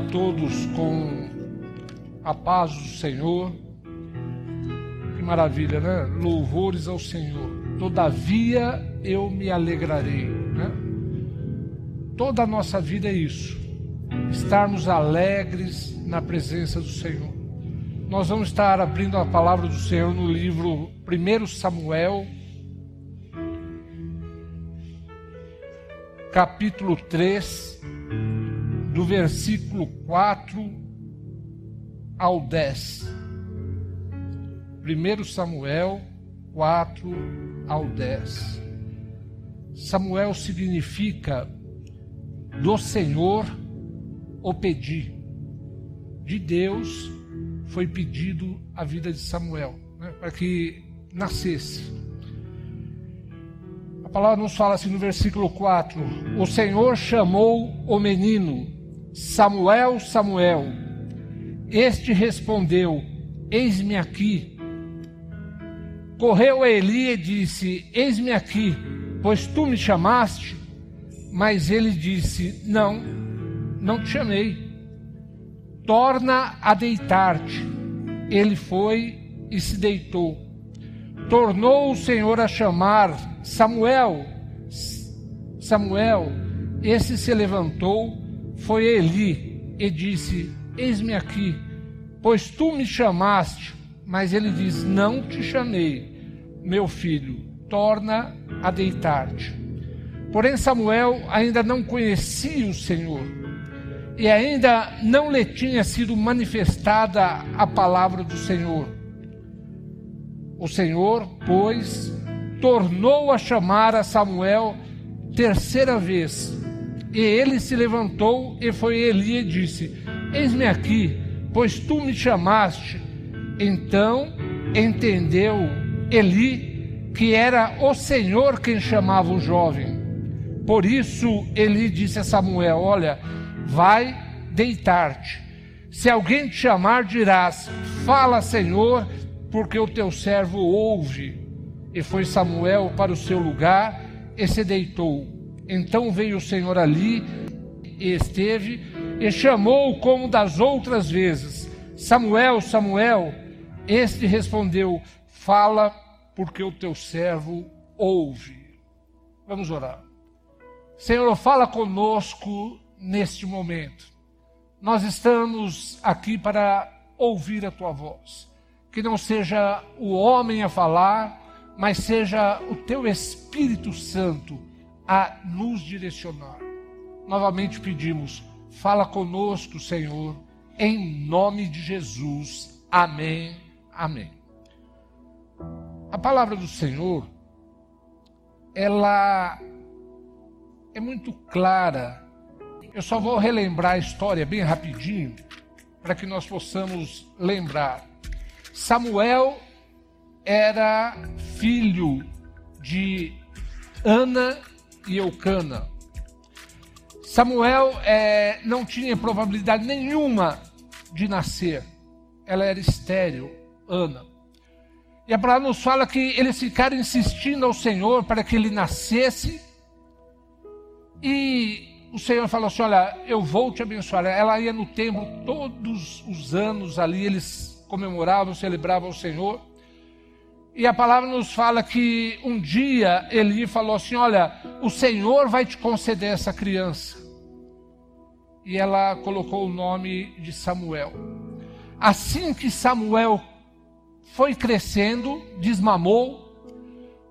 a todos com a paz do Senhor. Que maravilha, né? Louvores ao Senhor. Todavia eu me alegrarei, né? Toda a nossa vida é isso. Estarmos alegres na presença do Senhor. Nós vamos estar abrindo a palavra do Senhor no livro 1 Samuel, capítulo 3, do versículo 4 ao 10. 1 Samuel 4 ao 10. Samuel significa do Senhor o pedir. De Deus foi pedido a vida de Samuel, né, para que nascesse. A palavra nos fala assim no versículo 4: O Senhor chamou o menino, Samuel, Samuel. Este respondeu: Eis-me aqui. Correu a Eli e disse: Eis-me aqui, pois tu me chamaste. Mas ele disse: Não, não te chamei. Torna a deitar-te. Ele foi e se deitou. Tornou o Senhor a chamar Samuel, Samuel, esse se levantou, foi Eli e disse: Eis-me aqui, pois tu me chamaste. Mas ele diz: Não te chamei, meu filho, torna a deitar-te. Porém, Samuel ainda não conhecia o Senhor e ainda não lhe tinha sido manifestada a palavra do Senhor. O Senhor, pois, tornou a chamar a Samuel terceira vez. E ele se levantou e foi Eli e disse: Eis-me aqui, pois tu me chamaste. Então entendeu Eli que era o Senhor quem chamava o jovem. Por isso Eli disse a Samuel: Olha, vai deitar-te. Se alguém te chamar, dirás: Fala, Senhor, porque o teu servo ouve. E foi Samuel para o seu lugar e se deitou. Então veio o Senhor ali e esteve e chamou como das outras vezes: Samuel, Samuel. Este respondeu: Fala, porque o teu servo ouve. Vamos orar. Senhor, fala conosco neste momento. Nós estamos aqui para ouvir a tua voz. Que não seja o homem a falar, mas seja o teu Espírito Santo a nos direcionar. Novamente pedimos, fala conosco, Senhor, em nome de Jesus. Amém. Amém. A palavra do Senhor, ela é muito clara. Eu só vou relembrar a história bem rapidinho, para que nós possamos lembrar. Samuel era filho de Ana e Eucana. Samuel é, não tinha probabilidade nenhuma de nascer. Ela era estéril, Ana. E a palavra nos fala que eles ficaram insistindo ao Senhor para que ele nascesse. E o Senhor falou assim: Olha, eu vou te abençoar. Ela ia no templo todos os anos ali, eles comemoravam, celebravam o Senhor. E a palavra nos fala que um dia Eli falou assim: Olha, o Senhor vai te conceder essa criança. E ela colocou o nome de Samuel. Assim que Samuel foi crescendo, desmamou,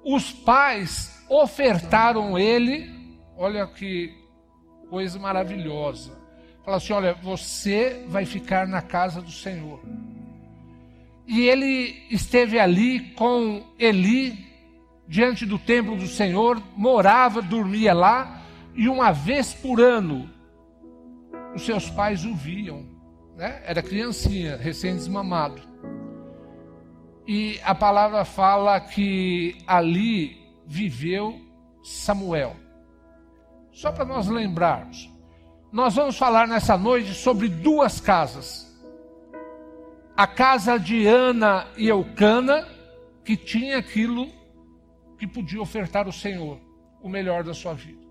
os pais ofertaram ele, olha que coisa maravilhosa. Falaram assim: Olha, você vai ficar na casa do Senhor. E ele esteve ali com Eli, diante do templo do Senhor, morava, dormia lá, e uma vez por ano os seus pais o viam. Né? Era criancinha, recém-desmamado. E a palavra fala que ali viveu Samuel. Só para nós lembrarmos, nós vamos falar nessa noite sobre duas casas a casa de Ana e Eucana, que tinha aquilo que podia ofertar ao Senhor, o melhor da sua vida.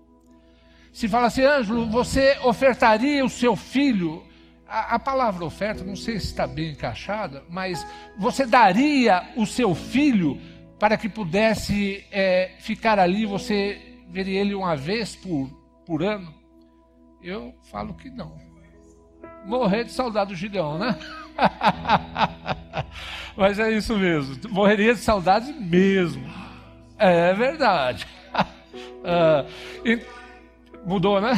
Se fala assim, Ângelo, você ofertaria o seu filho a, a palavra oferta, não sei se está bem encaixada, mas você daria o seu filho para que pudesse é, ficar ali, você veria ele uma vez por, por ano? Eu falo que não. Morrer de saudade do Gideão, né? Mas é isso mesmo. Morreria de saudade mesmo. É verdade. uh, e, mudou, né?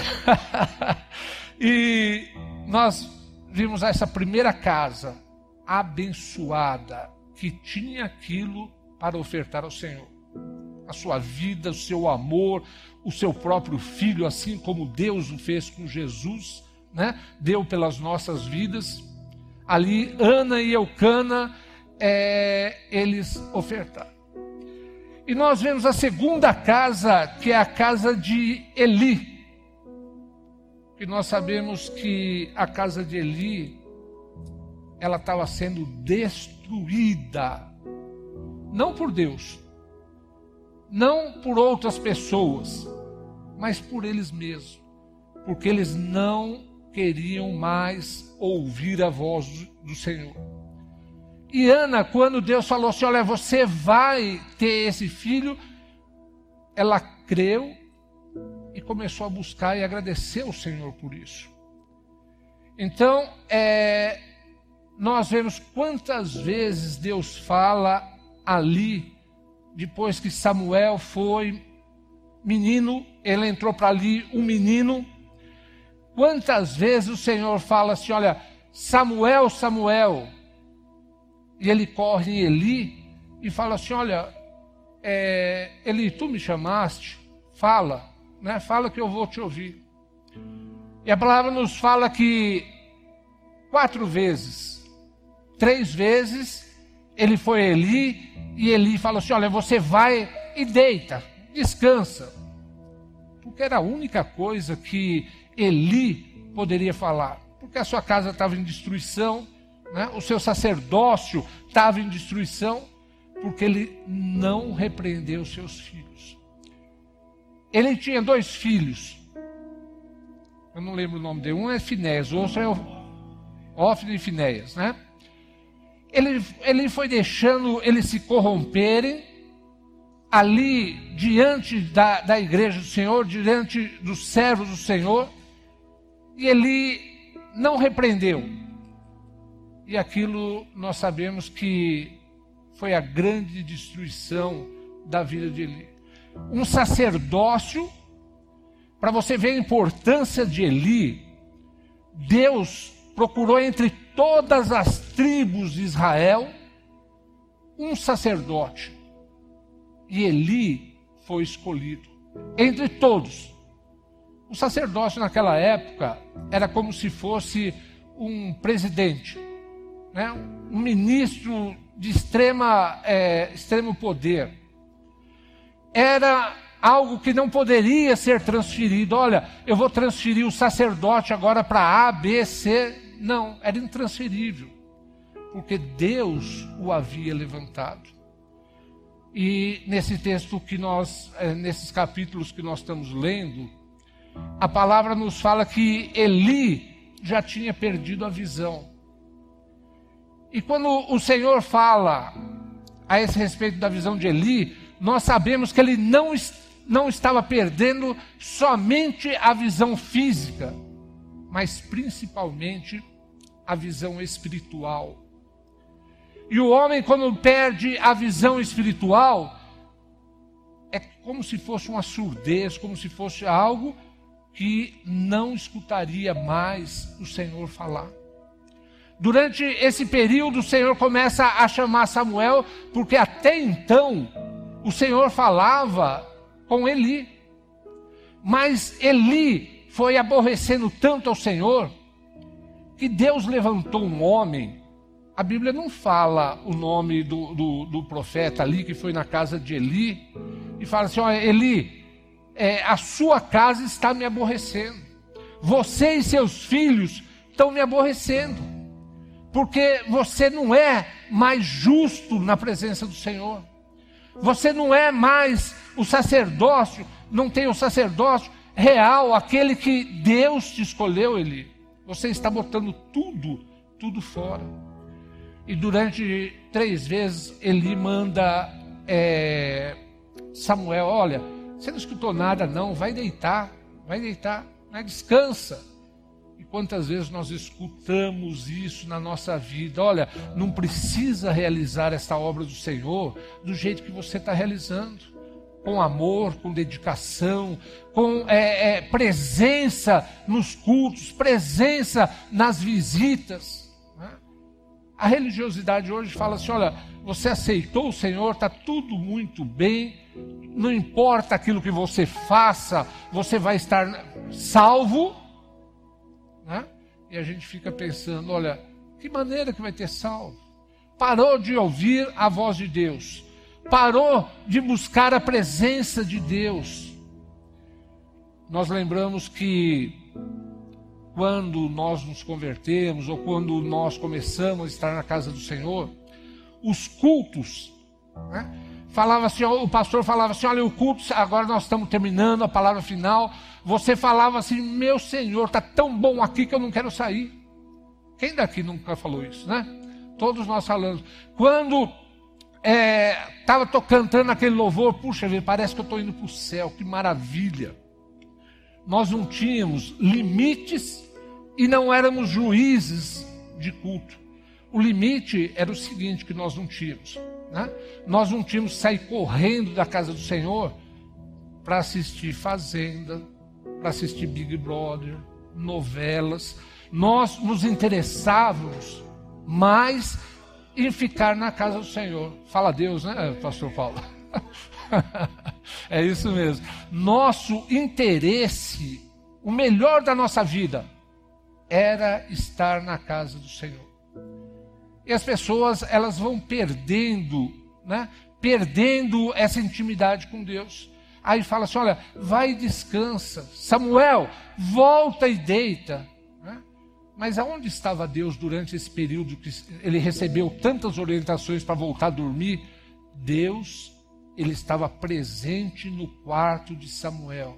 e nós vimos essa primeira casa abençoada que tinha aquilo para ofertar ao Senhor. A sua vida, o seu amor, o seu próprio filho, assim como Deus o fez com Jesus, né? Deu pelas nossas vidas. Ali, Ana e Eucana, é, eles ofertaram. E nós vemos a segunda casa, que é a casa de Eli. E nós sabemos que a casa de Eli, ela estava sendo destruída. Não por Deus, não por outras pessoas, mas por eles mesmos. Porque eles não queriam mais ouvir a voz do Senhor. E Ana, quando Deus falou assim: Olha, você vai ter esse filho, ela creu e começou a buscar e agradecer ao Senhor por isso. Então, é, nós vemos quantas vezes Deus fala ali, depois que Samuel foi menino, ele entrou para ali, um menino. Quantas vezes o Senhor fala assim: Olha, Samuel, Samuel e ele corre em Eli e fala assim: Olha, é, Eli, tu me chamaste, fala, né? fala que eu vou te ouvir. E a palavra nos fala que quatro vezes, três vezes, ele foi Eli e Eli fala assim: Olha, você vai e deita, descansa. Porque era a única coisa que Eli poderia falar. Porque a sua casa estava em destruição, né? o seu sacerdócio estava em destruição, porque ele não repreendeu seus filhos. Ele tinha dois filhos. Eu não lembro o nome dele. Um é Finéas, o outro é Ófine e Finéias, né? Ele, ele foi deixando eles se corromperem ali diante da, da igreja do Senhor, diante dos servos do Senhor, e ele não repreendeu. E aquilo nós sabemos que foi a grande destruição da vida de Eli. Um sacerdócio, para você ver a importância de Eli, Deus procurou entre todas as tribos de Israel um sacerdote. E Eli foi escolhido entre todos. O sacerdócio naquela época era como se fosse um presidente né, um ministro de extrema, é, extremo poder. Era algo que não poderia ser transferido. Olha, eu vou transferir o sacerdote agora para A, B, C. Não, era intransferível, porque Deus o havia levantado. E nesse texto que nós, é, nesses capítulos que nós estamos lendo, a palavra nos fala que Eli já tinha perdido a visão. E quando o Senhor fala a esse respeito da visão de Eli, nós sabemos que ele não, não estava perdendo somente a visão física, mas principalmente a visão espiritual. E o homem, quando perde a visão espiritual, é como se fosse uma surdez, como se fosse algo que não escutaria mais o Senhor falar. Durante esse período, o Senhor começa a chamar Samuel, porque até então o Senhor falava com Eli. Mas Eli foi aborrecendo tanto ao Senhor que Deus levantou um homem. A Bíblia não fala o nome do, do, do profeta ali que foi na casa de Eli e fala assim: olha, Eli, é, a sua casa está me aborrecendo, você e seus filhos estão me aborrecendo porque você não é mais justo na presença do Senhor. Você não é mais o sacerdócio, não tem o sacerdócio real, aquele que Deus te escolheu, ele. Você está botando tudo, tudo fora. E durante três vezes ele manda é, Samuel: Olha, você não escutou nada, não, vai deitar, vai deitar, né? descansa. E quantas vezes nós escutamos isso na nossa vida? Olha, não precisa realizar esta obra do Senhor do jeito que você está realizando com amor, com dedicação, com é, é, presença nos cultos, presença nas visitas. Né? A religiosidade hoje fala assim: olha, você aceitou o Senhor, está tudo muito bem, não importa aquilo que você faça, você vai estar salvo. Né? E a gente fica pensando: olha, que maneira que vai ter salvo? Parou de ouvir a voz de Deus, parou de buscar a presença de Deus. Nós lembramos que quando nós nos convertemos ou quando nós começamos a estar na casa do Senhor, os cultos, né? Falava assim, o pastor falava assim, olha o culto, agora nós estamos terminando a palavra final, você falava assim, meu Senhor, está tão bom aqui que eu não quero sair. Quem daqui nunca falou isso, né? Todos nós falamos. Quando estava é, cantando aquele louvor, puxa vida, parece que eu estou indo para o céu, que maravilha. Nós não tínhamos limites e não éramos juízes de culto. O limite era o seguinte que nós não tínhamos. Né? Nós não tínhamos que sair correndo da casa do Senhor para assistir Fazenda, para assistir Big Brother, novelas. Nós nos interessávamos mais em ficar na casa do Senhor. Fala Deus, né, pastor Paulo? é isso mesmo. Nosso interesse, o melhor da nossa vida, era estar na casa do Senhor. E as pessoas, elas vão perdendo, né? Perdendo essa intimidade com Deus. Aí fala assim: olha, vai e descansa. Samuel, volta e deita. Né? Mas aonde estava Deus durante esse período que ele recebeu tantas orientações para voltar a dormir? Deus, ele estava presente no quarto de Samuel.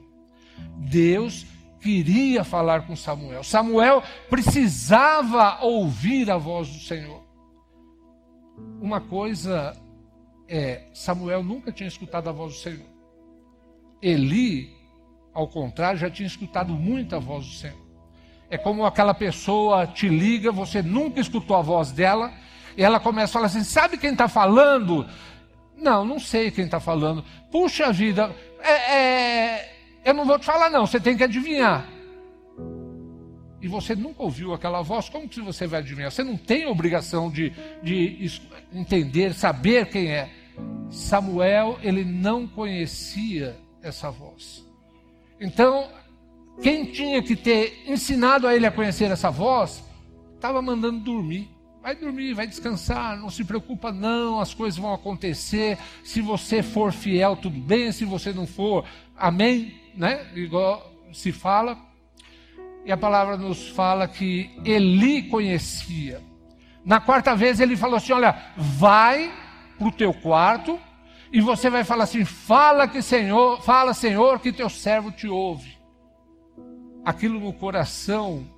Deus queria falar com Samuel. Samuel precisava ouvir a voz do Senhor. Uma coisa é, Samuel nunca tinha escutado a voz do Senhor. Eli, ao contrário, já tinha escutado muito a voz do Senhor. É como aquela pessoa te liga, você nunca escutou a voz dela, e ela começa a falar assim: sabe quem está falando? Não, não sei quem está falando. Puxa vida, é, é, eu não vou te falar, não, você tem que adivinhar e você nunca ouviu aquela voz, como que você vai adivinhar? Você não tem obrigação de, de entender, saber quem é. Samuel, ele não conhecia essa voz. Então, quem tinha que ter ensinado a ele a conhecer essa voz, estava mandando dormir. Vai dormir, vai descansar, não se preocupa não, as coisas vão acontecer. Se você for fiel, tudo bem, se você não for, amém, né? Igual se fala. E a palavra nos fala que Eli conhecia. Na quarta vez ele falou assim: Olha, vai para o teu quarto e você vai falar assim: Fala que Senhor, fala Senhor que teu servo te ouve. Aquilo no coração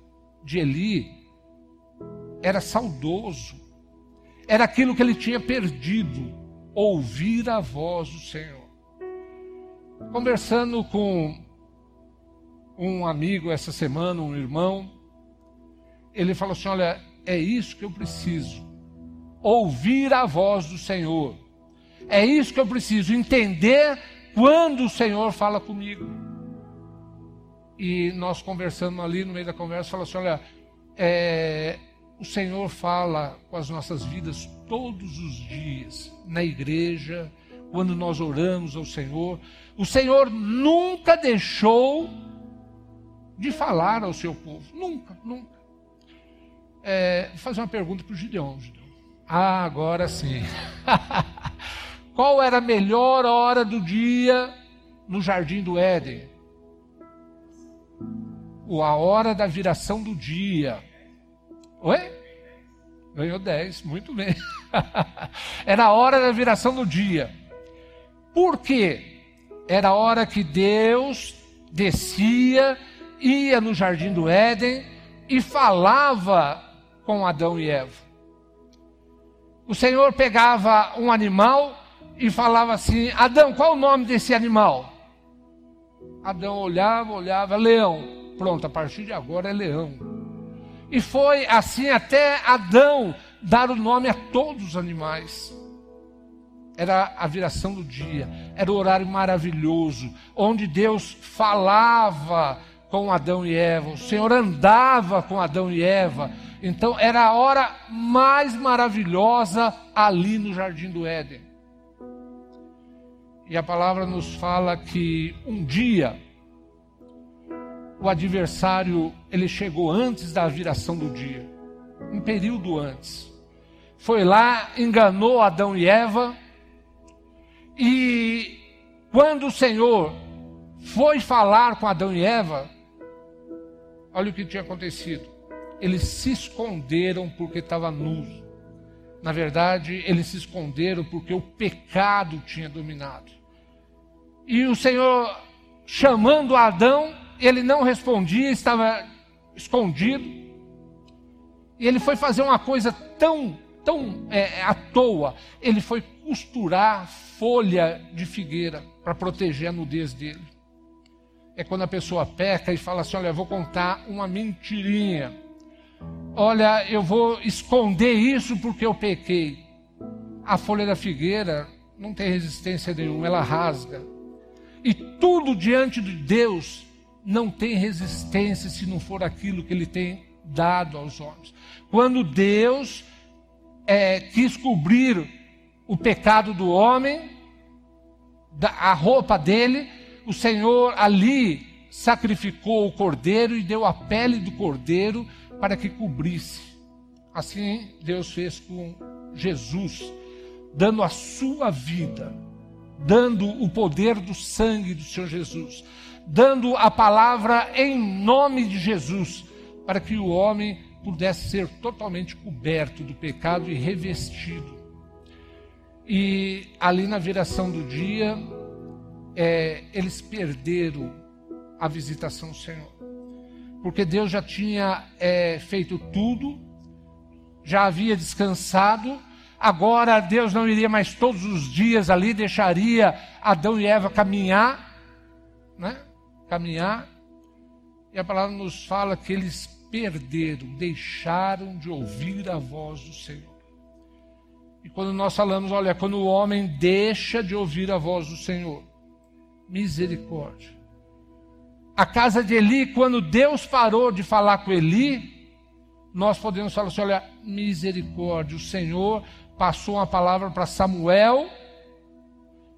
de Eli era saudoso, era aquilo que ele tinha perdido, ouvir a voz do Senhor. Conversando com um amigo essa semana, um irmão, ele falou assim: Olha, é isso que eu preciso. Ouvir a voz do Senhor. É isso que eu preciso, entender quando o Senhor fala comigo. E nós conversando ali no meio da conversa, falou assim: Olha, é, o Senhor fala com as nossas vidas todos os dias, na igreja, quando nós oramos ao Senhor. O Senhor nunca deixou de falar ao seu povo. Nunca, nunca. É, vou fazer uma pergunta para o Gideon, Gideon. Ah, agora sim. Qual era a melhor hora do dia no jardim do Éden? Ou a hora da viração do dia. Oi? Ganhou 10, muito bem. era a hora da viração do dia. Por quê? Era a hora que Deus descia ia no jardim do Éden e falava com Adão e Eva. O Senhor pegava um animal e falava assim: Adão, qual o nome desse animal? Adão olhava, olhava, leão. Pronto, a partir de agora é leão. E foi assim até Adão dar o nome a todos os animais. Era a viração do dia, era o horário maravilhoso, onde Deus falava com Adão e Eva, o Senhor andava com Adão e Eva. Então era a hora mais maravilhosa ali no jardim do Éden. E a palavra nos fala que um dia o adversário ele chegou antes da viração do dia, um período antes. Foi lá, enganou Adão e Eva, e quando o Senhor foi falar com Adão e Eva, olha o que tinha acontecido. Eles se esconderam porque estava nu. Na verdade, eles se esconderam porque o pecado tinha dominado. E o Senhor, chamando Adão, ele não respondia, estava escondido. E ele foi fazer uma coisa tão, tão é, à toa. Ele foi costurar folha de figueira para proteger a nudez dele. É quando a pessoa peca e fala assim: Olha, eu vou contar uma mentirinha. Olha, eu vou esconder isso porque eu pequei. A folha da figueira não tem resistência nenhuma, ela rasga. E tudo diante de Deus não tem resistência se não for aquilo que ele tem dado aos homens. Quando Deus é, quis cobrir o pecado do homem, a roupa dele, o Senhor ali sacrificou o cordeiro e deu a pele do cordeiro para que cobrisse. Assim Deus fez com Jesus, dando a sua vida, dando o poder do sangue do Senhor Jesus dando a palavra em nome de Jesus, para que o homem pudesse ser totalmente coberto do pecado e revestido. E ali na viração do dia, é, eles perderam a visitação do Senhor, porque Deus já tinha é, feito tudo, já havia descansado, agora Deus não iria mais todos os dias ali, deixaria Adão e Eva caminhar, né? caminhar, e a palavra nos fala que eles perderam, deixaram de ouvir a voz do Senhor. E quando nós falamos, olha, quando o homem deixa de ouvir a voz do Senhor, misericórdia. A casa de Eli, quando Deus parou de falar com Eli, nós podemos falar assim: olha, misericórdia, o Senhor passou uma palavra para Samuel,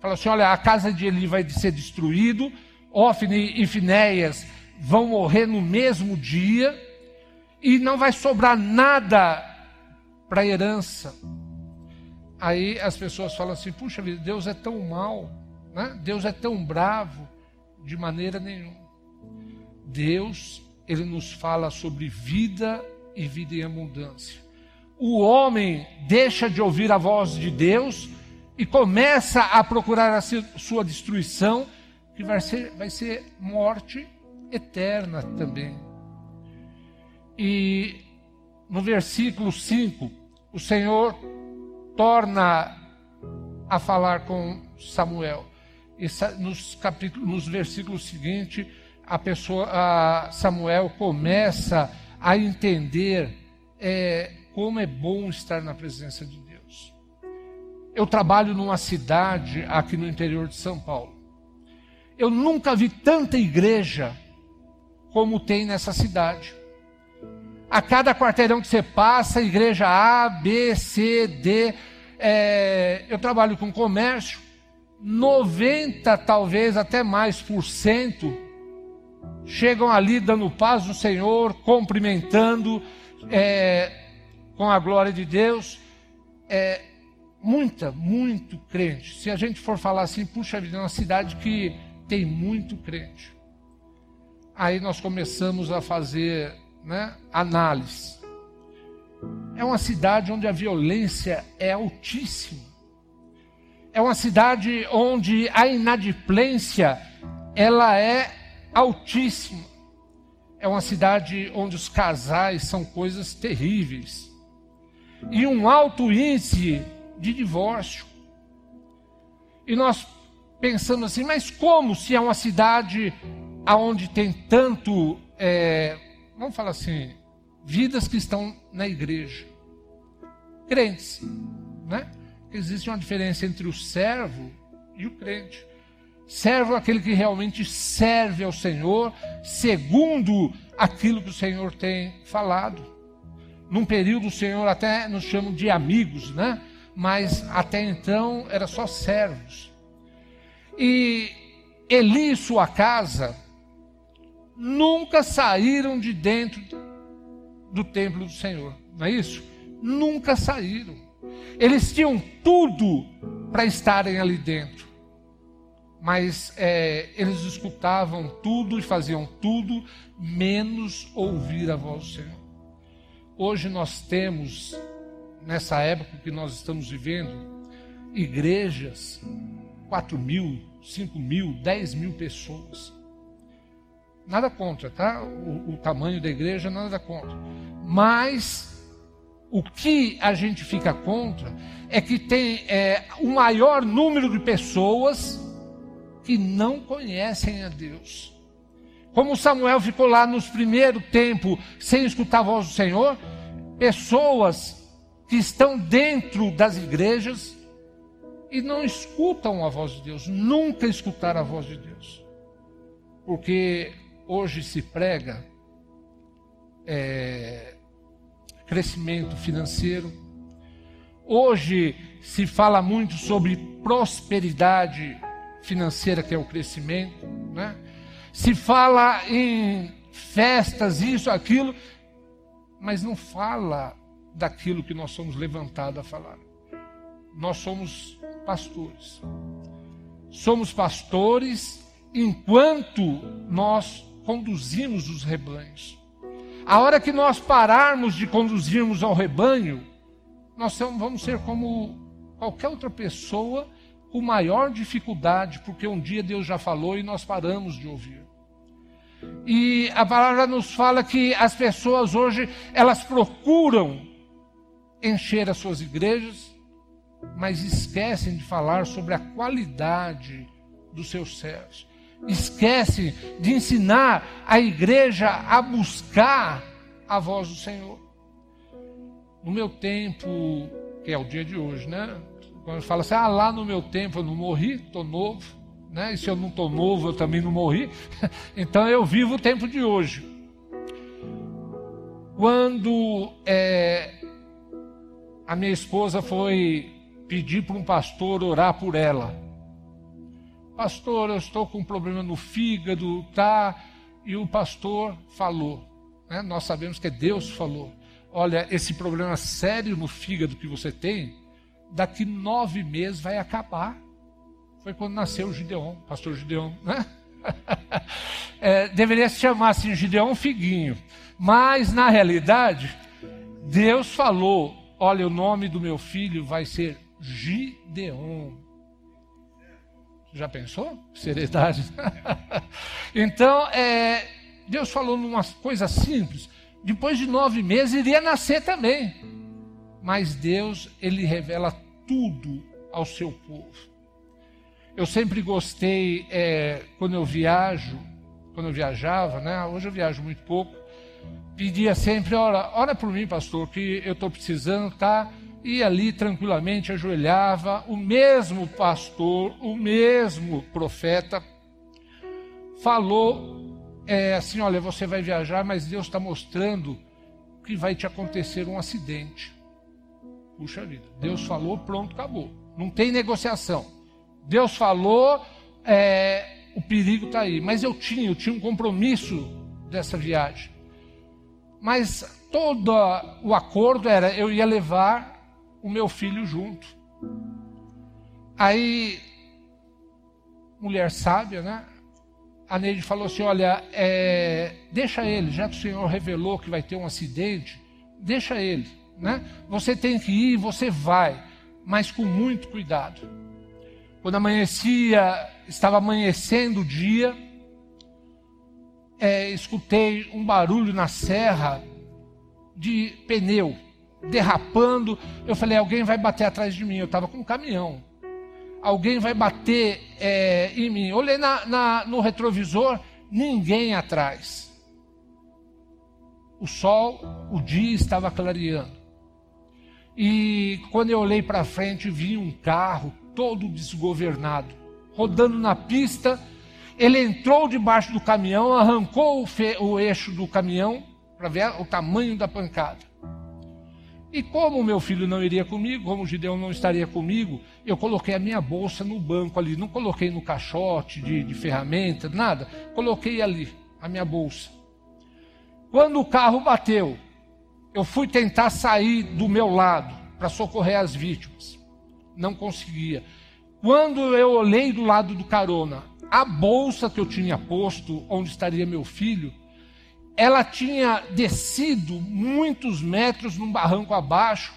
falou assim: olha, a casa de Eli vai ser destruído, Ofne e Finéias vão morrer no mesmo dia e não vai sobrar nada para herança. Aí as pessoas falam assim: puxa vida, Deus é tão mal, né? Deus é tão bravo, de maneira nenhuma. Deus, ele nos fala sobre vida e vida em abundância. O homem deixa de ouvir a voz de Deus e começa a procurar a sua destruição que vai ser, vai ser morte eterna também. E no versículo 5, o Senhor torna a falar com Samuel. Nos, capítulos, nos versículos seguintes, a pessoa, a Samuel começa a entender é, como é bom estar na presença de Deus. Eu trabalho numa cidade aqui no interior de São Paulo. Eu nunca vi tanta igreja como tem nessa cidade. A cada quarteirão que você passa, igreja A, B, C, D. É, eu trabalho com comércio, 90 talvez até mais por cento chegam ali dando paz no Senhor, cumprimentando é, com a glória de Deus. É, muita, muito crente. Se a gente for falar assim, puxa vida, é uma cidade que tem muito crente. Aí nós começamos a fazer né, análise. É uma cidade onde a violência é altíssima. É uma cidade onde a inadimplência ela é altíssima. é uma cidade onde os casais são coisas terríveis. E um alto índice de divórcio. E nós pensamos assim, mas como se é uma cidade onde tem tanto, é, vamos falar assim, vidas que estão na igreja, crentes, né? Existe uma diferença entre o servo e o crente. Servo é aquele que realmente serve ao Senhor, segundo aquilo que o Senhor tem falado. Num período o Senhor até nos chama de amigos, né? Mas até então era só servos. E Eli e sua casa nunca saíram de dentro do templo do Senhor, não é isso? Nunca saíram. Eles tinham tudo para estarem ali dentro, mas é, eles escutavam tudo e faziam tudo, menos ouvir a voz do Senhor. Hoje nós temos, nessa época que nós estamos vivendo, igrejas, 4 mil, 5 mil, 10 mil pessoas. Nada contra, tá? O, o tamanho da igreja, nada contra. Mas o que a gente fica contra é que tem é, o maior número de pessoas que não conhecem a Deus. Como Samuel ficou lá nos primeiros tempos sem escutar a voz do Senhor, pessoas que estão dentro das igrejas e não escutam a voz de Deus, nunca escutaram a voz de Deus. Porque hoje se prega é, crescimento financeiro, hoje se fala muito sobre prosperidade financeira, que é o crescimento, né? se fala em festas, isso, aquilo, mas não fala daquilo que nós somos levantados a falar. Nós somos pastores. Somos pastores enquanto nós conduzimos os rebanhos. A hora que nós pararmos de conduzirmos ao rebanho, nós vamos ser como qualquer outra pessoa com maior dificuldade, porque um dia Deus já falou e nós paramos de ouvir. E a palavra nos fala que as pessoas hoje, elas procuram encher as suas igrejas, mas esquecem de falar sobre a qualidade dos seus servos. Esquecem de ensinar a igreja a buscar a voz do Senhor. No meu tempo, que é o dia de hoje, né? Quando fala assim, ah, lá no meu tempo eu não morri, estou novo, né? E se eu não estou novo, eu também não morri. então eu vivo o tempo de hoje. Quando é, a minha esposa foi pedir para um pastor orar por ela. Pastor, eu estou com um problema no fígado, tá? E o pastor falou, né? Nós sabemos que Deus falou. Olha, esse problema sério no fígado que você tem, daqui nove meses vai acabar. Foi quando nasceu o Gideon, pastor Gideon, né? é, deveria se chamar assim Gideon Figuinho. Mas, na realidade, Deus falou: olha, o nome do meu filho vai ser Gideon. Já pensou? Seriedade. então, é, Deus falou numa coisa simples. Depois de nove meses iria nascer também. Mas Deus, Ele revela tudo ao seu povo. Eu sempre gostei, é, quando eu viajo, quando eu viajava, né? Hoje eu viajo muito pouco. Pedia sempre, ora, ora por mim, pastor, que eu estou precisando, tá? E ali tranquilamente ajoelhava. O mesmo pastor, o mesmo profeta, falou é, assim: olha, você vai viajar, mas Deus está mostrando que vai te acontecer um acidente. Puxa vida, Deus falou, pronto, acabou. Não tem negociação. Deus falou, é, o perigo está aí. Mas eu tinha, eu tinha um compromisso dessa viagem. Mas todo o acordo era, eu ia levar o meu filho junto. Aí, mulher sábia, né? A Neide falou assim: Olha, é, deixa ele, já que o Senhor revelou que vai ter um acidente, deixa ele. Né? Você tem que ir, você vai, mas com muito cuidado. Quando amanhecia, estava amanhecendo o dia, é, escutei um barulho na serra de pneu derrapando. Eu falei: alguém vai bater atrás de mim. Eu estava com um caminhão. Alguém vai bater é, em mim. Olhei na, na, no retrovisor, ninguém atrás. O sol, o dia estava clareando. E quando eu olhei para frente, vi um carro todo desgovernado, rodando na pista. Ele entrou debaixo do caminhão, arrancou o, fe, o eixo do caminhão para ver o tamanho da pancada. E como meu filho não iria comigo, como o Gideão não estaria comigo, eu coloquei a minha bolsa no banco ali. Não coloquei no caixote de, de ferramenta, nada. Coloquei ali a minha bolsa. Quando o carro bateu, eu fui tentar sair do meu lado para socorrer as vítimas. Não conseguia. Quando eu olhei do lado do carona, a bolsa que eu tinha posto, onde estaria meu filho, ela tinha descido muitos metros num barranco abaixo,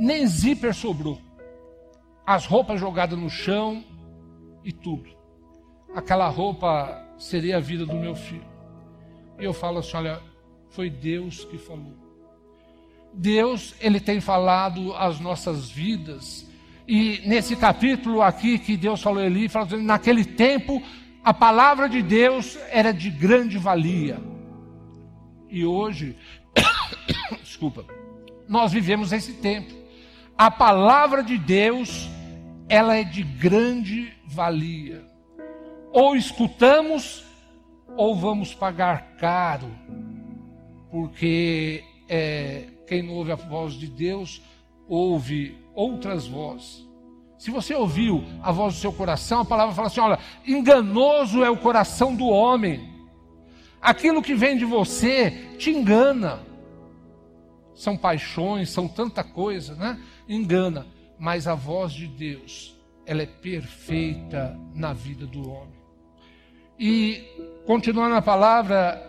nem zíper sobrou. As roupas jogadas no chão e tudo. Aquela roupa seria a vida do meu filho. E eu falo assim: olha, foi Deus que falou. Deus, ele tem falado as nossas vidas. E nesse capítulo aqui que Deus falou ali, fala assim, naquele tempo a palavra de Deus era de grande valia. E hoje, desculpa, nós vivemos esse tempo. A palavra de Deus, ela é de grande valia. Ou escutamos, ou vamos pagar caro, porque é, quem não ouve a voz de Deus, ouve outras vozes. Se você ouviu a voz do seu coração, a palavra fala assim: olha, enganoso é o coração do homem. Aquilo que vem de você te engana. São paixões, são tanta coisa, né? Engana. Mas a voz de Deus, ela é perfeita na vida do homem. E, continuando a palavra,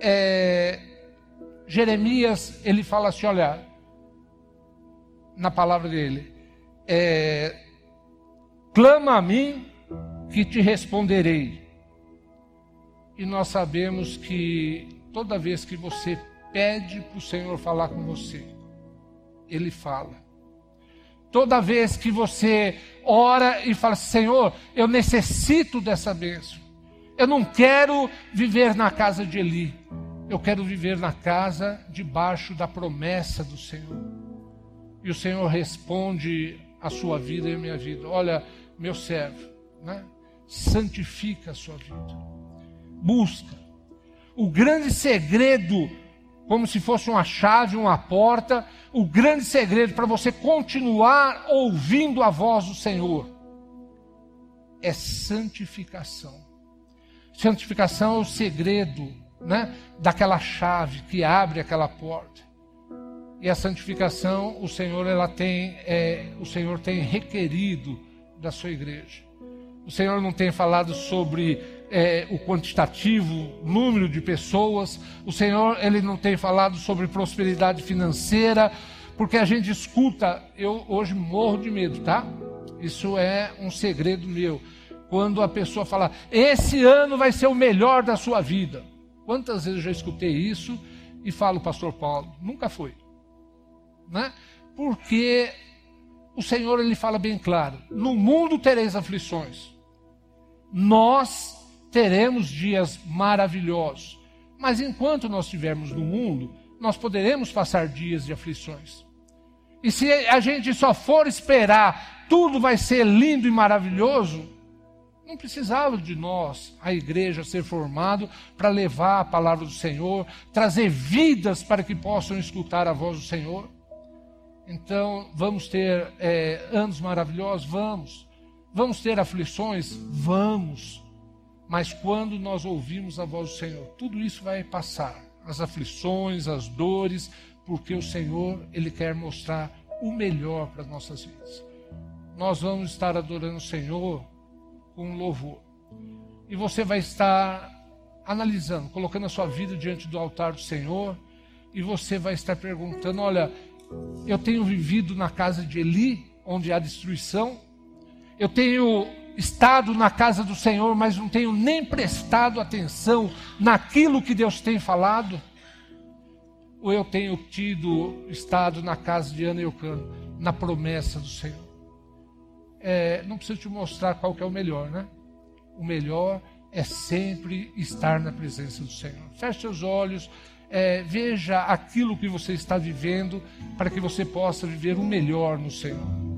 é, Jeremias, ele fala assim: olha, na palavra dele, é, clama a mim que te responderei. E nós sabemos que toda vez que você pede para o Senhor falar com você, Ele fala. Toda vez que você ora e fala, Senhor, eu necessito dessa bênção. Eu não quero viver na casa de Eli. Eu quero viver na casa debaixo da promessa do Senhor. E o Senhor responde a sua vida e a minha vida. Olha, meu servo, né? santifica a sua vida busca. O grande segredo, como se fosse uma chave, uma porta, o grande segredo para você continuar ouvindo a voz do Senhor é santificação. Santificação é o segredo, né, daquela chave que abre aquela porta. E a santificação, o Senhor ela tem, é, o Senhor tem requerido da sua igreja. O Senhor não tem falado sobre é, o quantitativo, número de pessoas. O Senhor, ele não tem falado sobre prosperidade financeira, porque a gente escuta, eu hoje morro de medo, tá? Isso é um segredo meu. Quando a pessoa fala, esse ano vai ser o melhor da sua vida. Quantas vezes eu já escutei isso e falo, pastor Paulo, nunca foi. Né? Porque o Senhor ele fala bem claro: no mundo tereis aflições. Nós teremos dias maravilhosos. Mas enquanto nós estivermos no mundo, nós poderemos passar dias de aflições. E se a gente só for esperar, tudo vai ser lindo e maravilhoso, não precisava de nós, a igreja, ser formado para levar a palavra do Senhor, trazer vidas para que possam escutar a voz do Senhor. Então, vamos ter é, anos maravilhosos? Vamos. Vamos ter aflições? Vamos. Mas quando nós ouvimos a voz do Senhor, tudo isso vai passar, as aflições, as dores, porque o Senhor, ele quer mostrar o melhor para as nossas vidas. Nós vamos estar adorando o Senhor com louvor. E você vai estar analisando, colocando a sua vida diante do altar do Senhor, e você vai estar perguntando: olha, eu tenho vivido na casa de Eli, onde há destruição, eu tenho estado na casa do Senhor, mas não tenho nem prestado atenção naquilo que Deus tem falado? Ou eu tenho tido estado na casa de Ana e Eucano, na promessa do Senhor? É, não preciso te mostrar qual que é o melhor, né? O melhor é sempre estar na presença do Senhor. Feche seus olhos, é, veja aquilo que você está vivendo, para que você possa viver o melhor no Senhor.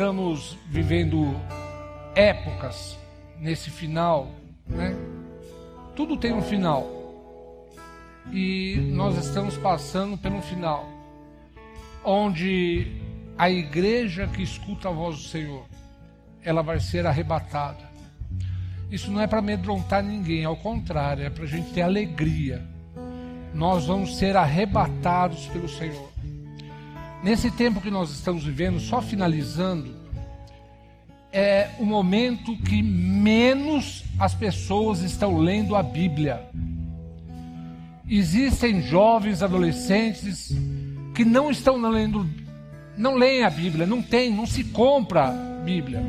Estamos vivendo épocas nesse final, né? Tudo tem um final. E nós estamos passando pelo final, onde a igreja que escuta a voz do Senhor, ela vai ser arrebatada. Isso não é para amedrontar ninguém, ao contrário, é para a gente ter alegria. Nós vamos ser arrebatados pelo Senhor. Nesse tempo que nós estamos vivendo, só finalizando, é o momento que menos as pessoas estão lendo a Bíblia. Existem jovens, adolescentes que não estão lendo, não leem a Bíblia, não tem, não se compra Bíblia.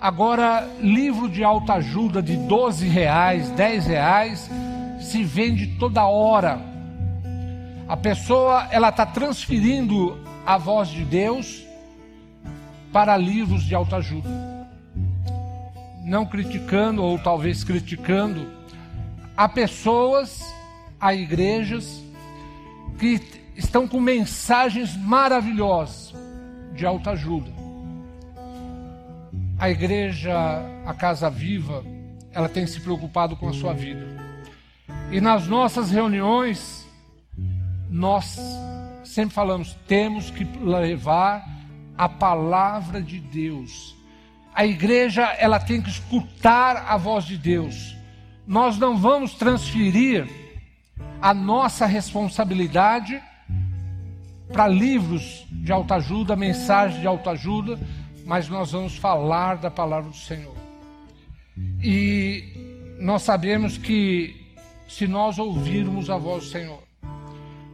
Agora, livro de alta ajuda de 12 reais, 10 reais, se vende toda hora. A pessoa ela está transferindo a voz de Deus para livros de autoajuda. Não criticando, ou talvez criticando, há pessoas, há igrejas que estão com mensagens maravilhosas de autoajuda. A igreja, a Casa Viva, ela tem se preocupado com a sua vida. E nas nossas reuniões, nós sempre falamos, temos que levar a palavra de Deus. A igreja, ela tem que escutar a voz de Deus. Nós não vamos transferir a nossa responsabilidade para livros de autoajuda, mensagens de autoajuda, mas nós vamos falar da palavra do Senhor. E nós sabemos que se nós ouvirmos a voz do Senhor,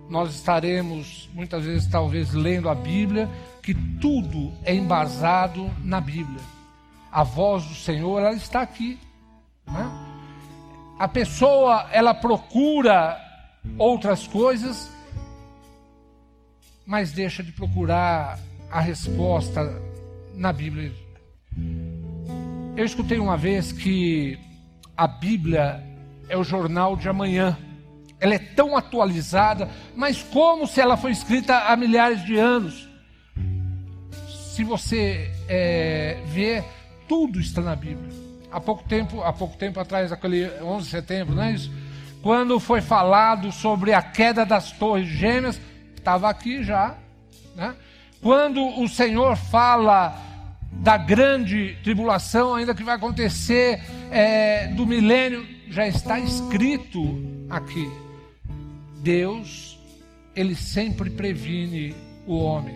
nós estaremos muitas vezes talvez lendo a Bíblia, que tudo é embasado na Bíblia. A voz do Senhor ela está aqui. Né? A pessoa ela procura outras coisas, mas deixa de procurar a resposta na Bíblia. Eu escutei uma vez que a Bíblia é o jornal de amanhã ela é tão atualizada, mas como se ela foi escrita há milhares de anos. Se você é, vê, tudo está na Bíblia. Há pouco tempo, há pouco tempo atrás, aquele 11 de setembro, não é isso? Quando foi falado sobre a queda das torres gêmeas, estava aqui já. Né? Quando o Senhor fala da grande tribulação, ainda que vai acontecer é, do milênio, já está escrito aqui. Deus, ele sempre previne o homem.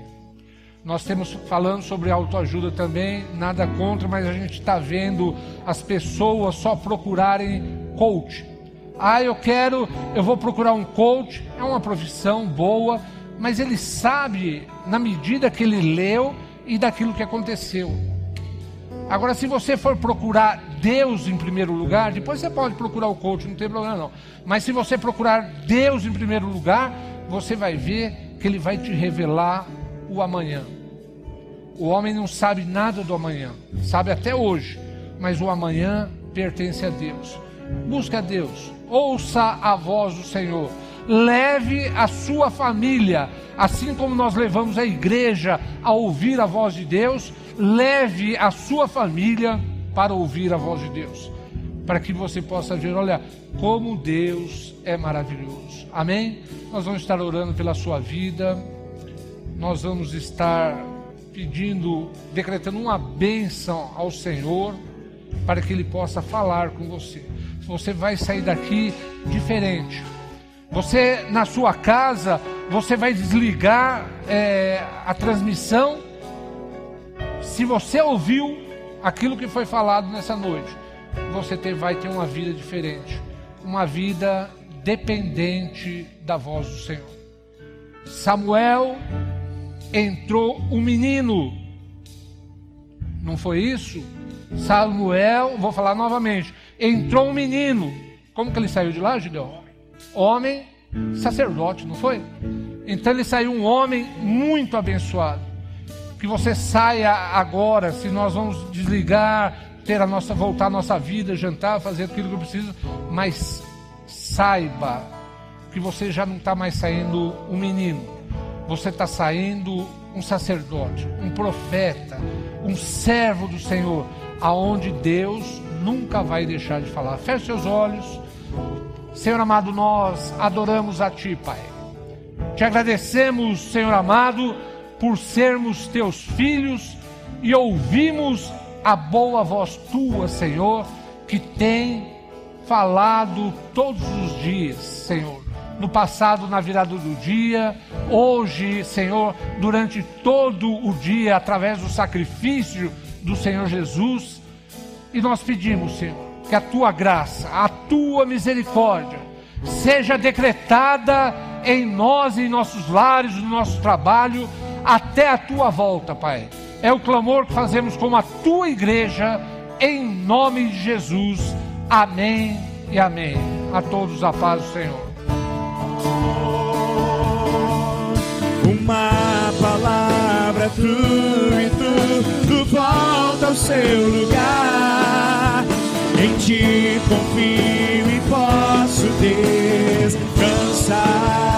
Nós temos falando sobre autoajuda também, nada contra, mas a gente está vendo as pessoas só procurarem coach. Ah, eu quero, eu vou procurar um coach, é uma profissão boa, mas ele sabe na medida que ele leu e daquilo que aconteceu. Agora, se você for procurar Deus em primeiro lugar, depois você pode procurar o coach, não tem problema não. Mas se você procurar Deus em primeiro lugar, você vai ver que ele vai te revelar o amanhã. O homem não sabe nada do amanhã, sabe até hoje, mas o amanhã pertence a Deus. Busca a Deus, ouça a voz do Senhor, leve a sua família, assim como nós levamos a igreja a ouvir a voz de Deus, leve a sua família para ouvir a voz de Deus, para que você possa ver, olha, como Deus é maravilhoso. Amém? Nós vamos estar orando pela sua vida, nós vamos estar pedindo, decretando uma bênção ao Senhor, para que Ele possa falar com você. Você vai sair daqui diferente. Você, na sua casa, você vai desligar é, a transmissão. Se você ouviu aquilo que foi falado nessa noite, você ter, vai ter uma vida diferente. Uma vida dependente da voz do Senhor. Samuel entrou um menino. Não foi isso? Samuel, vou falar novamente, entrou um menino. Como que ele saiu de lá, Gideon? Homem, sacerdote, não foi? Então ele saiu um homem muito abençoado. Que você saia agora, se nós vamos desligar, ter a nossa, voltar a nossa vida, jantar, fazer aquilo que eu preciso, mas saiba que você já não está mais saindo um menino você está saindo um sacerdote, um profeta, um servo do Senhor, aonde Deus nunca vai deixar de falar. Feche seus olhos. Senhor amado, nós adoramos a Ti, Pai. Te agradecemos, Senhor amado, por sermos Teus filhos e ouvimos a boa voz Tua, Senhor, que tem falado todos os dias, Senhor no passado, na virada do dia, hoje, Senhor, durante todo o dia, através do sacrifício do Senhor Jesus. E nós pedimos, Senhor, que a tua graça, a tua misericórdia, seja decretada em nós, em nossos lares, no nosso trabalho, até a tua volta, Pai. É o clamor que fazemos como a tua igreja, em nome de Jesus. Amém e amém. A todos a paz do Senhor. Uma palavra tu e tudo volta ao seu lugar. Em ti confio e posso descansar.